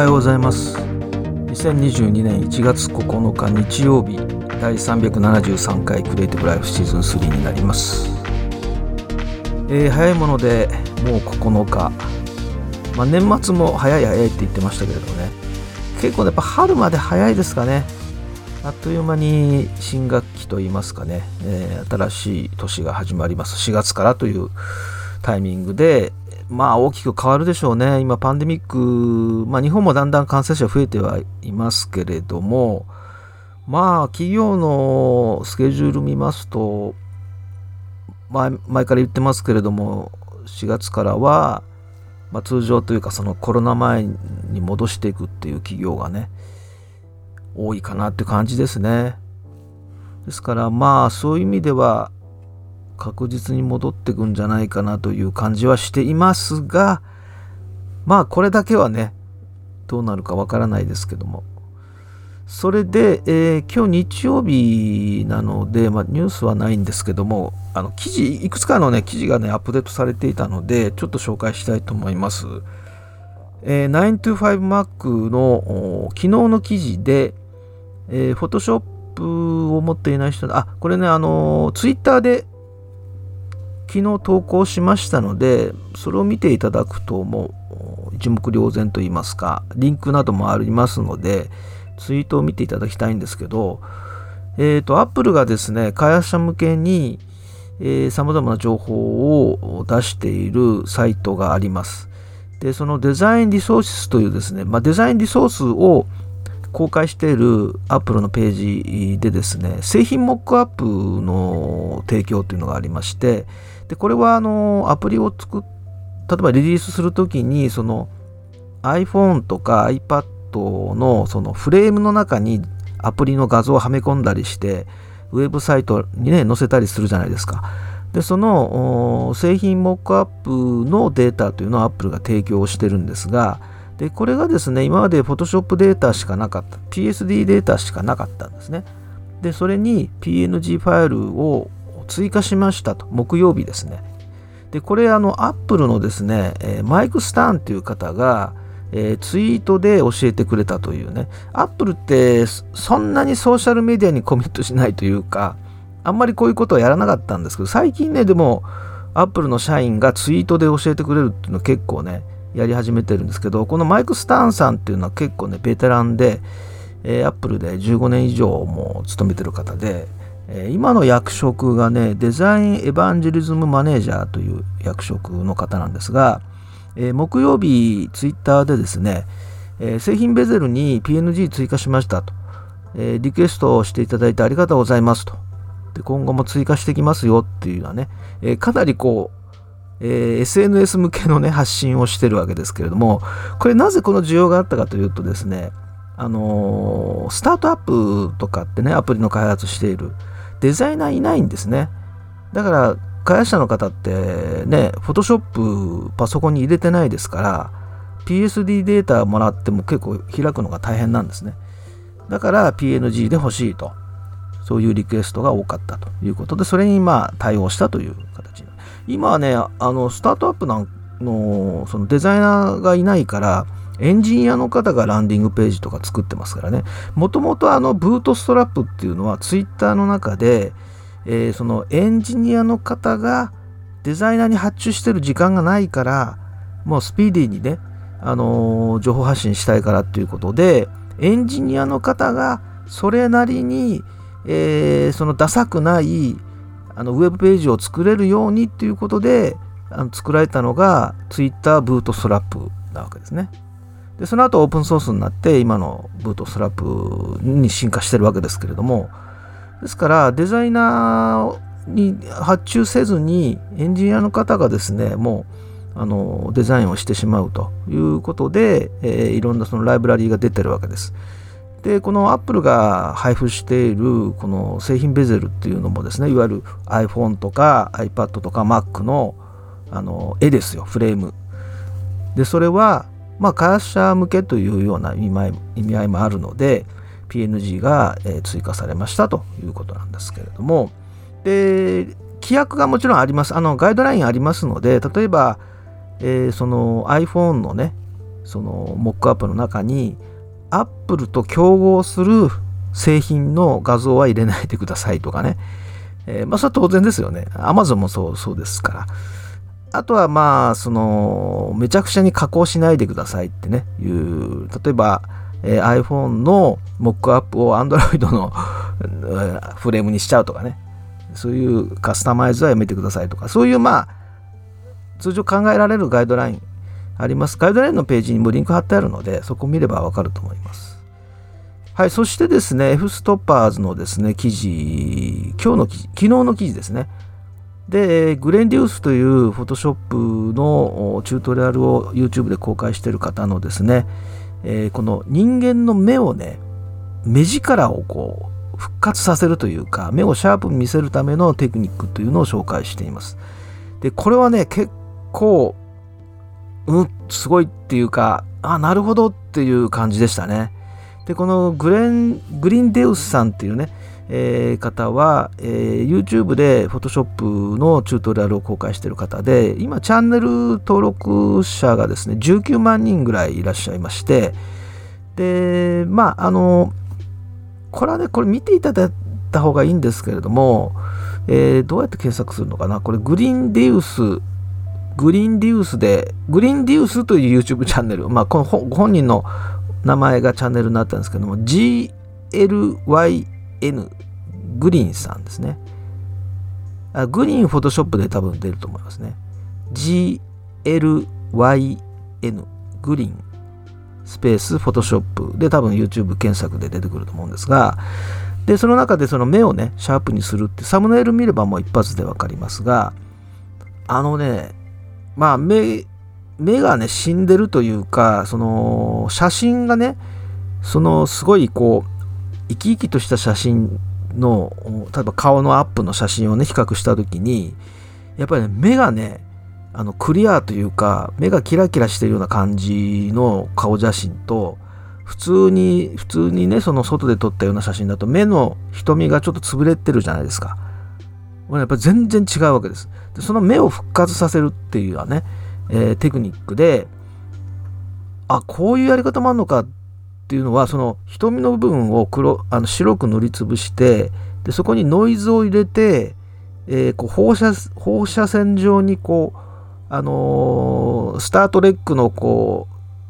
はようございます。2022年1月9日日曜日第373回クリエイティブライフシーズン3になります、えー、早いものでもう9日、まあ、年末も早い早いって言ってましたけれどもね。結構やっぱ春まで早いですかね。あっという間に新学期といいますかね、えー、新しい年が始まります。4月からというタイミングで、まあ大きく変わるでしょうね。今パンデミック、まあ日本もだんだん感染者増えてはいますけれども、まあ企業のスケジュール見ますと、前前から言ってますけれども、4月からは、まあ、通常というかそのコロナ前に戻していくっていう企業がね、多いかなって感じですね。ですからまあそういう意味では確実に戻ってくんじゃないかなという感じはしていますがまあこれだけはねどうなるかわからないですけども。それで、えー、今日日曜日なので、まあ、ニュースはないんですけどもあの記事いくつかのね記事がねアップデートされていたのでちょっと紹介したいと思います、えー、925Mac の昨日の記事で、えー、Photoshop を持っていない人あこれねあのツイッターで昨日投稿しましたので、それを見ていただくともう一目瞭然と言いますか、リンクなどもありますので、ツイートを見ていただきたいんですけど、えっ、ー、と、Apple がですね、開発者向けに、えー、様々な情報を出しているサイトがあります。で、そのデザインリソースというですね、まあ、デザインリソースを公開している Apple のページでですね、製品モックアップの提供というのがありまして、で、これはあの、アプリを作っ、例えばリリースするときに、その iPhone とか iPad のそのフレームの中にアプリの画像をはめ込んだりして、ウェブサイトにね、載せたりするじゃないですか。で、その製品モックアップのデータというのを Apple が提供してるんですが、で、これがですね、今まで Photoshop データしかなかった、PSD データしかなかったんですね。で、それに PNG ファイルを追加しましたと、木曜日ですね。で、これ、あの、アップルのですね、マイク・スターンという方が、えー、ツイートで教えてくれたというね、アップルってそんなにソーシャルメディアにコミットしないというか、あんまりこういうことはやらなかったんですけど、最近ね、でも、アップルの社員がツイートで教えてくれるっていうのは結構ね、やり始めてるんですけど、このマイク・スターンさんっていうのは結構ね、ベテランで、えー、アップルで15年以上も勤めてる方で、今の役職がね、デザインエヴァンジェリズムマネージャーという役職の方なんですが、え、木曜日、ツイッターでですね、え、製品ベゼルに PNG 追加しましたと、え、リクエストをしていただいてありがとうございますと。で今後も追加してきますよっていうようなね、えかなりこう、え SNS 向けのね、発信をしてるわけですけれども、これなぜこの需要があったかというとですね、あのスタートアップとかってね、アプリの開発している。デザイナーいないんですね。だから、開発者の方ってね、フォトショップパソコンに入れてないですから、PSD データもらっても結構開くのが大変なんですね。だから PNG で欲しいと。そういうリクエストが多かったということで、それにまあ対応したという形。今はね、あの、スタートアップのそのデザイナーがいないから、エンジニアの方がランディングページとか作ってますからね。もともとあのブートストラップっていうのはツイッターの中で、えー、そのエンジニアの方がデザイナーに発注してる時間がないから、もうスピーディーにね、あのー、情報発信したいからっていうことで、エンジニアの方がそれなりに、えー、そのダサくないあのウェブページを作れるようにっていうことであの作られたのが Twitter ブートストラップなわけですね。でその後オープンソースになって今のブートストラップに進化してるわけですけれどもですからデザイナーに発注せずにエンジニアの方がですねもうあのデザインをしてしまうということで、えー、いろんなそのライブラリーが出てるわけです。でこのアップルが配布しているこの製品ベゼルっていうのもですねいわゆる iPhone とか iPad とか Mac のあの絵ですよフレームでそれはまあ、開発者向けというような意味合いもあるので PNG が追加されましたということなんですけれども。で規約がもちろんあります。あのガイドラインありますので例えば、えー、その iPhone のねそのモックアップの中にアップルと競合する製品の画像は入れないでくださいとかね、えー、まあそれは当然ですよね。Amazon もそうそうですから。あとはまあそのめちゃくちゃに加工しないでくださいってねいう例えば、えー、iPhone のモックアップを Android の フレームにしちゃうとかねそういうカスタマイズはやめてくださいとかそういうまあ通常考えられるガイドラインあります。ガイドラインのページにもリンク貼ってあるので、そこを見ればわかると思います。はい、そしてですね、F ストッパーズのですね、記事、今日の記事、昨日の記事ですね。で、グレンデュースという Photoshop のチュートリアルを YouTube で公開している方のですね、えー、この人間の目をね、目力をこう復活させるというか、目をシャープに見せるためのテクニックというのを紹介しています。で、これはね、結構うん、すごいっていうか、あ、なるほどっていう感じでしたね。で、このグレン、グリーンデウスさんっていうね、えー、方は、えー、YouTube で Photoshop のチュートリアルを公開している方で、今チャンネル登録者がですね、19万人ぐらいいらっしゃいまして、で、まあ、あの、これはね、これ見ていただいた方がいいんですけれども、えー、どうやって検索するのかな？これ、グリーンディウスグリーンデュースで、グリーンデュースという YouTube チャンネル、まあ、このご本人の名前がチャンネルになったんですけども GLY、N、グリーンさんですね。あグリーンフォトショップで多分出ると思いますね。GLYN、グリーン、スペースフォトショップで多分 YouTube 検索で出てくると思うんですが、で、その中でその目をね、シャープにするってサムネイル見ればもう一発でわかりますが、あのね、まあ目、目がね、死んでるというか、その、写真がね、その、すごいこう、生き生きとした写真の、例えば顔のアップの写真をね、比較した時に、やっぱりね、目がね、あの、クリアというか、目がキラキラしてるような感じの顔写真と、普通に、普通にね、その外で撮ったような写真だと、目の瞳がちょっと潰れてるじゃないですか。これやっぱり全然違うわけです。でその目を復活させるっていうのはね、えー、テクニックで、あ、こういうやり方もあるのかっていうのは、その瞳の部分を黒あの白く塗りつぶして、でそこにノイズを入れて、えー、こう放射放射線状にこう、あのー、スター・トレックのこ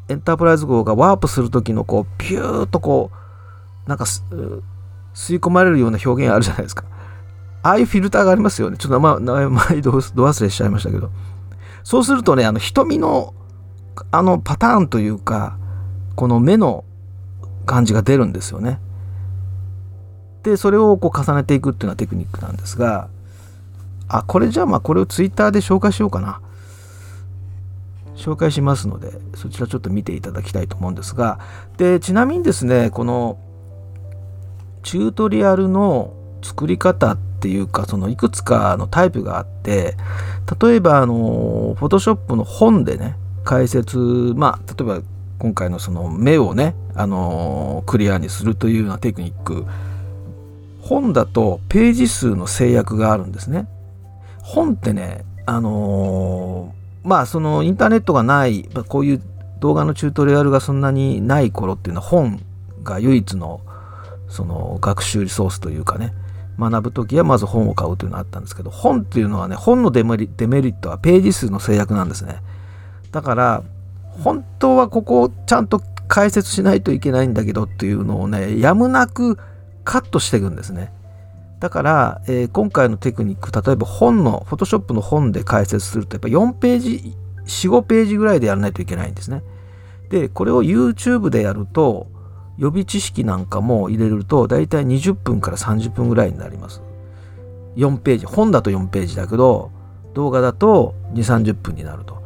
うエンタープライズ号がワープする時のこうピューッとこうなんか吸い込まれるような表現あるじゃないですか。ああいうフィルターがありますよね。ちょっと名前、前ど忘れしちゃいましたけど。そうするとね、あの瞳のあのパターンというか、この目の感じが出るんですよね。で、それをこう重ねていくっていうのはテクニックなんですが、あ、これじゃあまあこれをツイッターで紹介しようかな。紹介しますので、そちらちょっと見ていただきたいと思うんですが、で、ちなみにですね、このチュートリアルの作り方っていうかそのいくつかのタイプがあって例えばあのフォトショップの本でね解説まあ例えば今回のその目をねあのクリアにするというようなテクニック。本だとページ数の制約があるんですね。本ってねあのまあそのインターネットがないこういう動画のチュートリアルがそんなにない頃っていうのは本が唯一のその学習リソースというかね学ぶ時はまず本を買うというのがあったんですけど本っていうのはね本のデメリットはページ数の制約なんですね。だから本当はここをちゃんと解説しないといけないんだけどっていうのをねやむなくカットしていくんですねだから、えー、今回のテクニック例えば本のフォトショップの本で解説するとやっぱ4ページ45ページぐらいでやらないといけないんですねでこれを YouTube でやると予備知識なんかも入れると大体20分から30分ぐらいになります。4ページ、本だと4ページだけど、動画だと2、30分になると。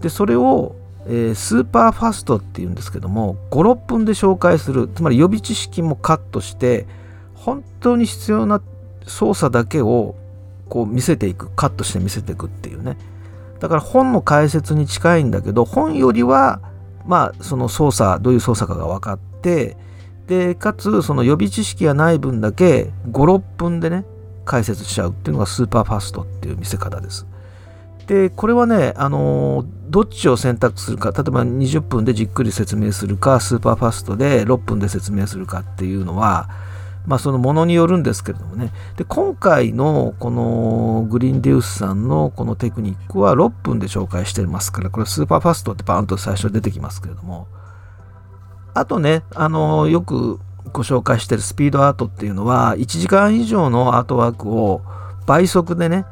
で、それを、えー、スーパーファストっていうんですけども、5、6分で紹介する。つまり予備知識もカットして、本当に必要な操作だけをこう見せていく。カットして見せていくっていうね。だから本の解説に近いんだけど、本よりは、まあ、その操作、どういう操作かが分かって、で、かつ、その予備知識がない分だけ、5、6分でね、解説しちゃうっていうのが super fast っていう見せ方です。でこれはね、あのどっちを選択するか例えば20分でじっくり説明するか super fast で6分で説明するかっていうのはまあそのものによるんですけれどもね。で今回のこの Glyn Dewis さんのこのテクニックは6分で紹介してますからこれ super fast ってバーンと最初出てきますけれども。あとねあのよくご紹介してるスピードアートっていうのは1時間以上のアートワークを倍速でね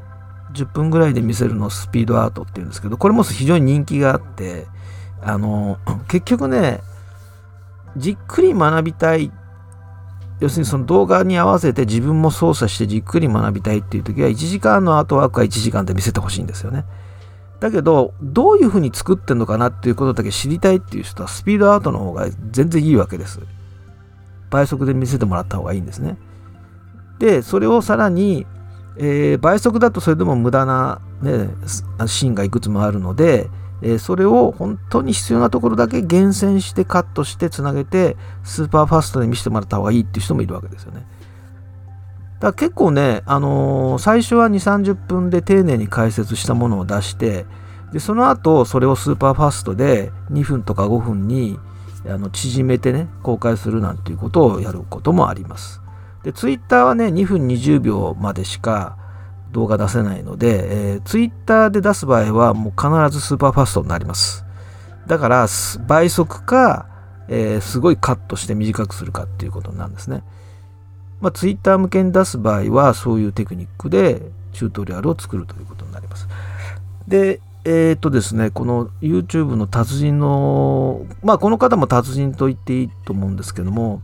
10分ぐらいで見せるのスピードアートっていうんですけどこれも非常に人気があってあの結局ねじっくり学びたい要するにその動画に合わせて自分も操作してじっくり学びたいっていう時は1時間のアートワークは1時間で見せてほしいんですよね。だけどどういうふうに作ってんのかなっていうことだけ知りたいっていう人はスピードアートの方が全然いいわけです。倍速で見せてもらった方がいいんですね。でそれをさらにえー、倍速だとそれでも無駄な、ね、シーンがいくつもあるので、えー、それを本当に必要なところだけ厳選してカットしてつなげてスーパーファストで見せてもらった方がいいっていう人もいるわけですよね。だから結構ね、あのー、最初は2、30分で丁寧に解説したものを出してでその後それをスーパーファストで2分とか5分にあの縮めてね公開するなんていうことをやることもあります。で、ツイッターはね、2分20秒までしか動画出せないので、えー、ツイッターで出す場合はもう必ずスーパーファーストになります。だから、倍速か、えー、すごいカットして短くするかっていうことなんですね。まあ、ツイッター向けに出す場合は、そういうテクニックでチュートリアルを作るということになります。で、えっ、とですね、この YouTube の達人の、まあこの方も達人と言っていいと思うんですけども、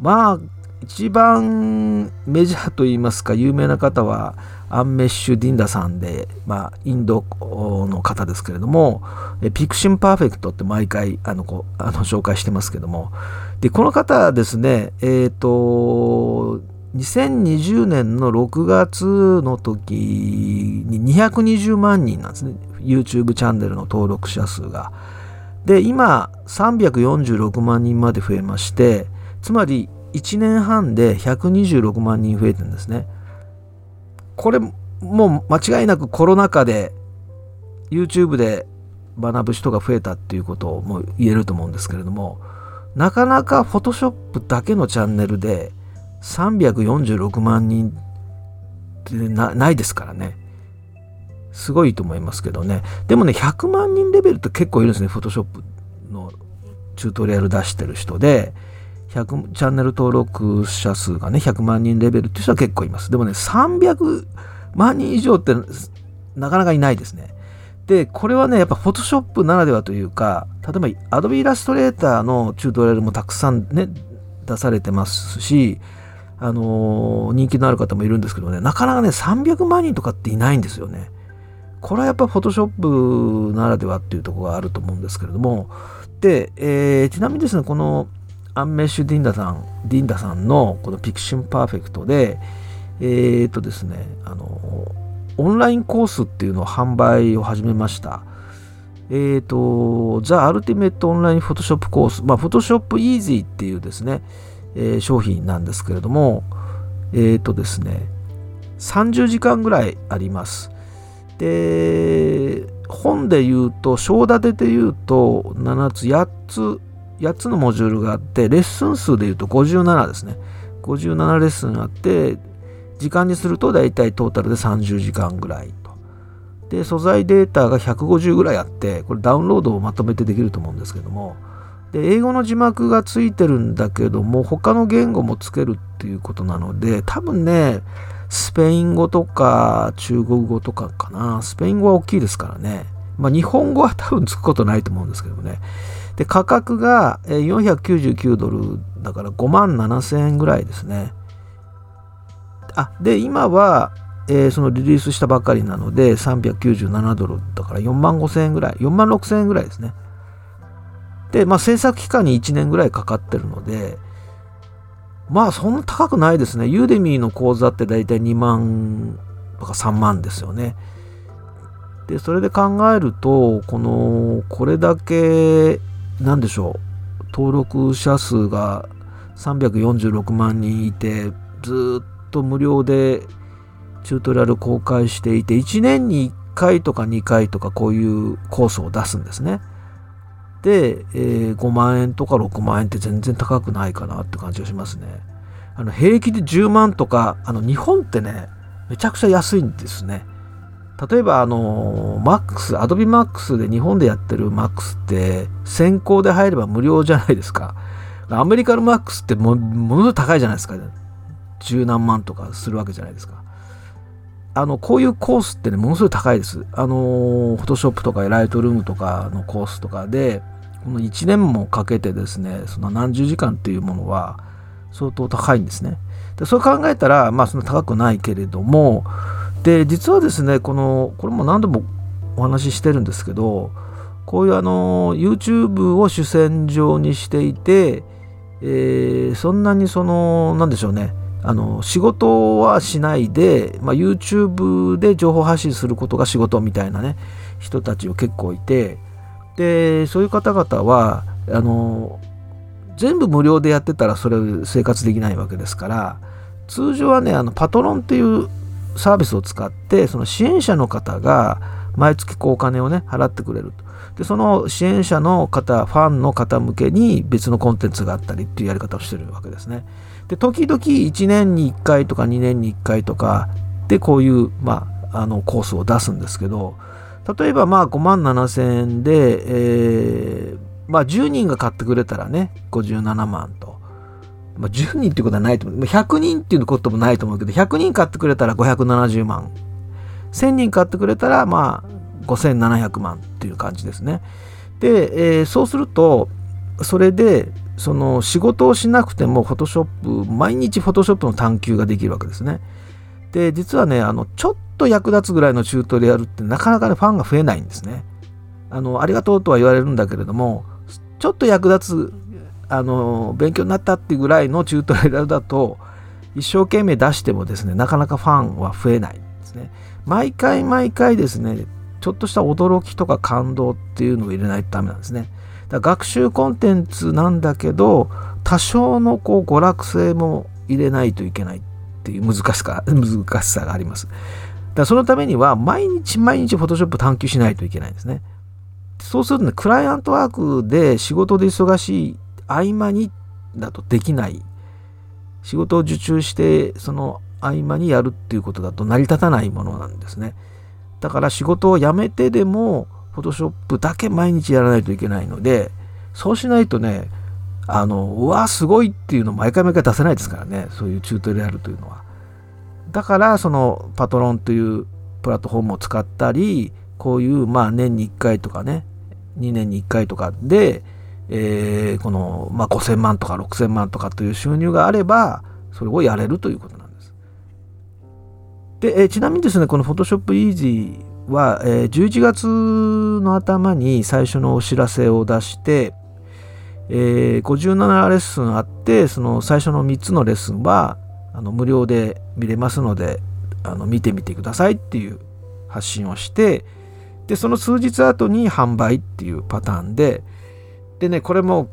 まあ一番メジャーといいますか有名な方はアンメッシュ・ディンダさんで、まあ、インドの方ですけれども PiXimperfect って毎回あのこあの紹介してますけどもでこの方ですねえっ、ー、と2020年の6月の時に220万人なんですね YouTube チャンネルの登録者数が。で今346万人まで増えましてつまり1年半で126万人増えてるんですね。これもう間違いなくコロナ禍で YouTube で学ぶ人が増えたっていうことをもう言えると思うんですけれどもなかなか Photoshop だけのチャンネルで346万人ってないですからね。すごいと思いますけどね。でもね、100万人レベルって結構いるんですね、Photoshop のチュートリアル出してる人で。100チャンネル登録者数がね、100万人レベルっていう人は結構います。でもね、300万人以上ってなかなかいないですね。で、これはね、やっぱ Photoshop ならではというか、例えば Adobe Illustrator のチュートリアルもたくさんね、出されてますし、あのー、人気のある方もいるんですけどね、なかなかね、300万人とかっていないんですよね。これはやっぱ Photoshop ならではっていうところがあると思うんですけれども、で、えー、ちなみにですね、このアンメッシュ・ディンダさん、ディンダさんのこの PiXimperfect で、えっ、とですね、あの、オンラインコースっていうのを販売を始めました。えっ、ー、と、 The Ultimate Online Photoshop Course、まあ、 Photoshop Easy っていうですね、えー、商品なんですけれども、えっ、とですね、30時間ぐらいあります。で、本で言うと、章立てで言うと、7つ、8つ8つのモジュールがあって、レッスン数でいうと57ですね。57レッスンあって、時間にすると大体トータルで30時間ぐらいと。で、素材データが150ぐらいあって、これダウンロードをまとめてできると思うんですけども、で、英語の字幕がついてるんだけども、他の言語もつけるっていうことなので、多分ね、スペイン語とか中国語とかかな。スペイン語は大きいですからね。まあ日本語は多分つくことないと思うんですけどもね。で、価格が499ドルだから5万7000円ぐらいですね。あ、で、今は、えー、そのリリースしたばかりなので397ドルだから4万5000円ぐらい、4万6000円ぐらいですね。で、まあ制作期間に1年ぐらいかかってるので、まあそんな高くないですね。ユーデミーの講座ってだいたい2万とか3万ですよね。で、それで考えると、この、これだけ何でしょう登録者数が346万人いてずっと無料でチュートリアル公開していて1年に1回とか2回とかこういうコースを出すんですね。で、えー、5万円とか6万円って全然高くないかなって感じがしますね。あの平気で10万とかあの日本ってねめちゃくちゃ安いんですね。例えばあのマックスアドビマックスで日本でやってるマックスって先行で入れば無料じゃないですか。アメリカのマックスってもものすごい高いじゃないですか。十何万とかするわけじゃないですか。あの、こういうコースってね、ものすごい高いです。あの、フォトショップとかライトルームとかのコースとかで、この1年もかけてですね、その何十時間っていうものは相当高いんですね。でそう考えたら、まあ、そんな高くないけれども、で、実はですね、この、これも何度もお話ししてるんですけど、こういうあの、YouTube を主戦場にしていて、えー、そんなにその、なんでしょうね、あの仕事はしないで、まあ、YouTube で情報発信することが仕事みたいなね人たちを結構いてでそういう方々はあの全部無料でやってたらそれ生活できないわけですから通常はねあのパトロンっていうサービスを使ってその支援者の方が毎月こうお金をね払ってくれるとでその支援者の方ファンの方向けに別のコンテンツがあったりっていうやり方をしてるわけですね。で時々1年に1回とか2年に1回とかでこういう、まあ、あのコースを出すんですけど例えばまあ5万7千円で、えー、まあ10人が買ってくれたらね57万と。まあ、10人っていうことはないと思う。100人っていうこともないと思うけど、100人買ってくれたら570万。1000人買ってくれたら、まあ、5700万っていう感じですね。で、えー、そうすると、それで、その仕事をしなくてもフォトショップ毎日フォトショップの探求ができるわけですねで実はねあのちょっと役立つぐらいのチュートリアルってなかなかねファンが増えないんですねあのありがとうとは言われるんだけれどもちょっと役立つあの勉強になったっていうぐらいのチュートリアルだと一生懸命出してもですねなかなかファンは増えないですね毎回毎回ですねちょっとした驚きとか感動っていうのを入れないとダメなんですねだ学習コンテンツなんだけど多少のこう娯楽性も入れないといけないっていう難しさ 難しさがあります。だそのためには毎日毎日 Photoshop 探求しないといけないんですね。そうするとね、クライアントワークで仕事で忙しい合間にだとできない。仕事を受注してその合間にやるっていうことだと成り立たないものなんですね。だから仕事を辞めてでもフォトショップだけ毎日やらないといけないので、そうしないとね、あの、うわ、すごいっていうの毎回毎回出せないですからね、そういうチュートリアルというのは。だから、そのパトロンというプラットフォームを使ったり、こういう、まあ、年に1回とかね、2年に1回とかで、えー、この、まあ、5000万とか6000万とかという収入があれば、それをやれるということなんです。で、えー、ちなみにですね、この Photoshop Easy は、えー、11月の頭に最初のお知らせを出して、えー、57レッスンあってその最初の3つのレッスンはあの無料で見れますのであの見てみてくださいっていう発信をしてでその数日後に販売っていうパターンででねこれも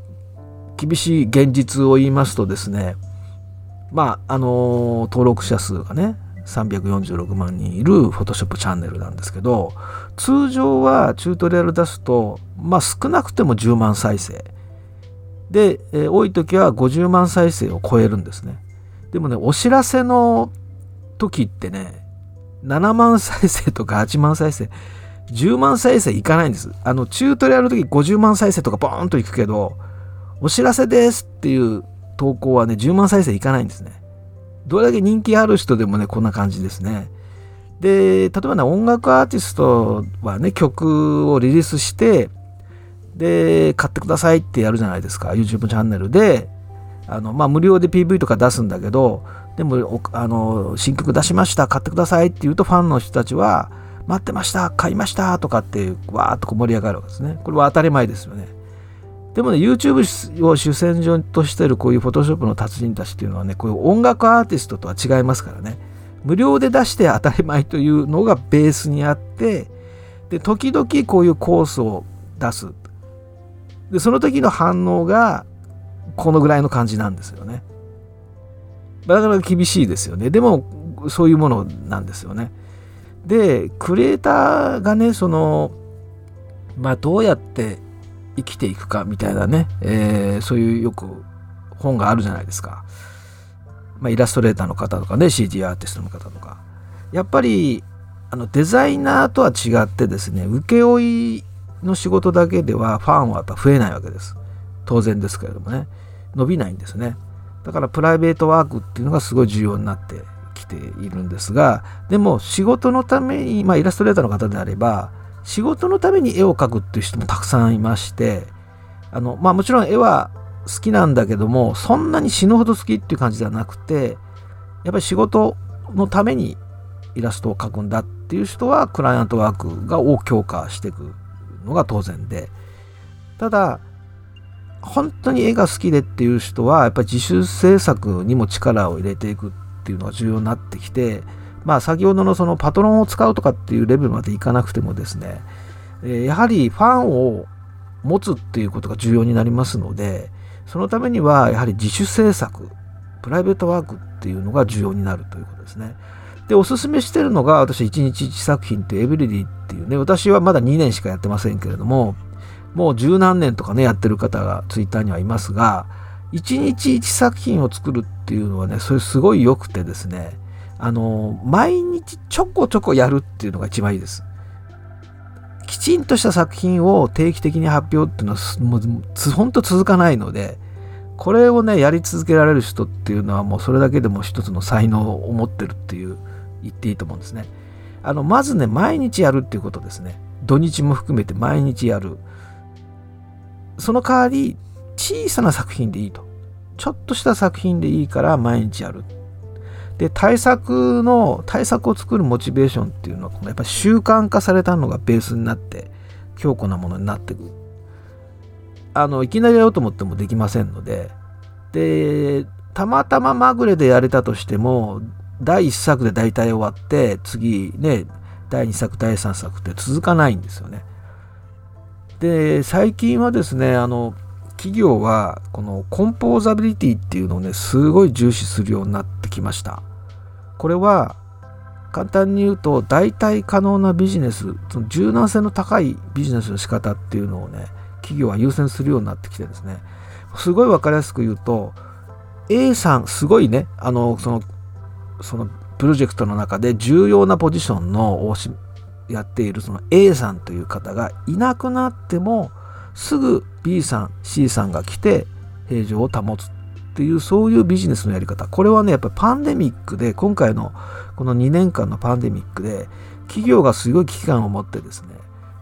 厳しい現実を言いますとですねまああの登録者数がね346万人いる Photoshop チャンネルなんですけど通常はチュートリアル出すとまあ少なくても10万再生。で、えー、多い時は50万再生を超えるんですね。でもねお知らせの時ってね7万再生とか8万再生10万再生いかないんですあのチュートリアルの時50万再生とかボーンといくけどお知らせですっていう投稿はね10万再生いかないんですねどれだけ人気ある人でもね、こんな感じですね。で、例えばね、音楽アーティストはね、曲をリリースして、で、買ってくださいってやるじゃないですか、YouTube チャンネルで。あの、まあ、無料で PV とか出すんだけど、でも、あの、新曲出しました、買ってくださいって言うと、ファンの人たちは、待ってました、買いましたとかって、わーっとこう盛り上がるわけですね。これは当たり前ですよね。でもね、YouTube を主戦場としてるこういう Photoshop の達人たちっていうのはね、こういう音楽アーティストとは違いますからね。無料で出して当たり前というのがベースにあって、で、時々こういうコースを出す。で、その時の反応がこのぐらいの感じなんですよね。だから厳しいですよね。でも、そういうものなんですよね。でクリエイターがねそのまあどうやって生きていくかみたいなね、えー、そういうよく本があるじゃないですか。まあ、イラストレーターの方とかね CG アーティストの方とか。やっぱりあのデザイナーとは違ってですね請負の仕事だけではファンは増えないわけです。当然ですけれどもね伸びないんですね。だからプライベートワークっていうのがすごい重要になってているんですがでも仕事のために、まあ、イラストレーターの方であれば仕事のために絵を描くっていう人もたくさんいましてあの、まあ、もちろん絵は好きなんだけどもそんなに死ぬほど好きっていう感じではなくてやっぱり仕事のためにイラストを描くんだっていう人はクライアントワークがを強化していくのが当然でただ本当に絵が好きでっていう人はやっぱり自主制作にも力を入れていくっていうのが重要になってきてまあ先ほどのそのパトロンを使うとかっていうレベルまでいかなくてもですねやはりファンを持つっていうことが重要になりますのでそのためにはやはり自主制作プライベートワークっていうのが重要になるということですね。でおすすめしてるのが私1日1作品っていうエブリディっていうね私はまだ2年しかやってませんけれどももう十何年とかね、やってる方がツイッターにはいますが、一日一作品を作るっていうのはね、それすごい良くてですね、あの、毎日ちょこちょこやるっていうのが一番いいです。きちんとした作品を定期的に発表っていうのは、もう、ほんと続かないので、これをね、やり続けられる人っていうのはもうそれだけでも一つの才能を持ってるっていう、言っていいと思うんですね。あの、まずね、毎日やるっていうことですね。土日も含めて毎日やる。その代わり小さな作品でいいと。ちょっとした作品でいいから毎日やる。で、対策の、対策を作るモチベーションっていうのは、やっぱ習慣化されたのがベースになって、強固なものになっていく。あの、いきなりやろうと思ってもできませんので、で、たまたままぐれでやれたとしても、第1作で大体終わって、次ね、第2作、第3作って続かないんですよね。で最近はですねあの企業はこのコンポーザビリティっていうのをねすごい重視するようになってきました。これは簡単に言うと代替可能なビジネスその柔軟性の高いビジネスの仕方っていうのをね企業は優先するようになってきてですね。すごい分かりやすく言うと A さんすごいねあのそのそのプロジェクトの中で重要なポジションのやっているその A さんという方がいなくなってもすぐ B さん C さんが来て平常を保つっていうそういうビジネスのやり方。これはねやっぱりパンデミックで今回のこの2年間のパンデミックで企業がすごい危機感を持ってですね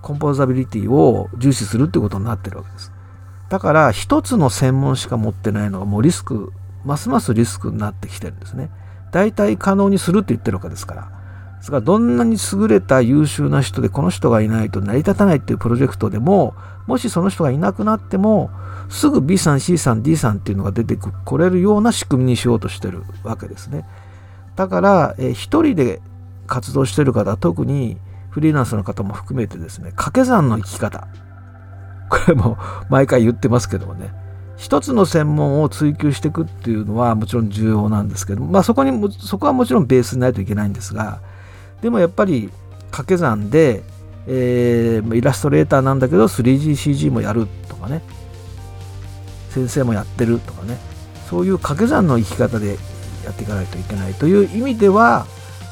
コンポーザビリティを重視するってことになってるわけです。だから一つの専門しか持ってないのがもうリスクますますリスクになってきてるんですね。大体可能にするって言ってるわけですから。ですからどんなに優れた優秀な人でこの人がいないと成り立たないっていうプロジェクトでももしその人がいなくなってもすぐ B さん C さん D さんっていうのが出てこれるような仕組みにしようとしてるわけですね。だからえ一人で活動してる方特にフリーランスの方も含めてですね掛け算の生き方。これも毎回言ってますけどもね。一つの専門を追求していくっていうのはもちろん重要なんですけどまあそこにそこはもちろんベースにないといけないんですがでもやっぱり掛け算で、えー、イラストレーターなんだけど 3DCG もやるとかね。先生もやってるとかね。そういう掛け算の生き方でやっていかないといけないという意味では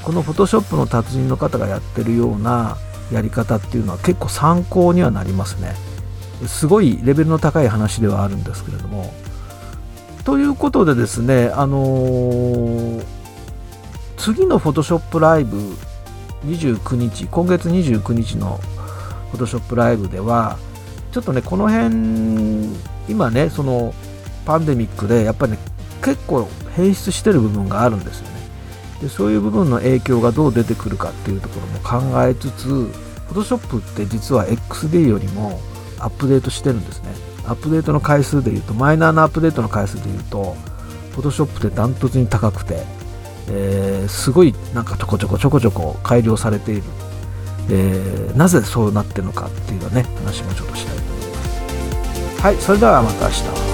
このフォトショップの達人の方がやってるようなやり方っていうのは結構参考にはなりますね。すごいレベルの高い話ではあるんですけれども。ということでですねあのー、次のフォトショップライブ29日今月29日のフォトショップライブではちょっとねこの辺今ねそのパンデミックでやっぱりね結構変質してる部分があるんですよね。でそういう部分の影響がどう出てくるかっていうところも考えつつフォトショップって実は XD よりもアップデートしてるんですね。アップデートの回数でいうとマイナーなアップデートの回数でいうとフォトショップってダントツに高くてえー、すごいなんかちょこちょこちょこちょこ改良されている、えー、なぜそうなってるのかっていうのね話もちょっとしたいと思います。はいそれではまた明日。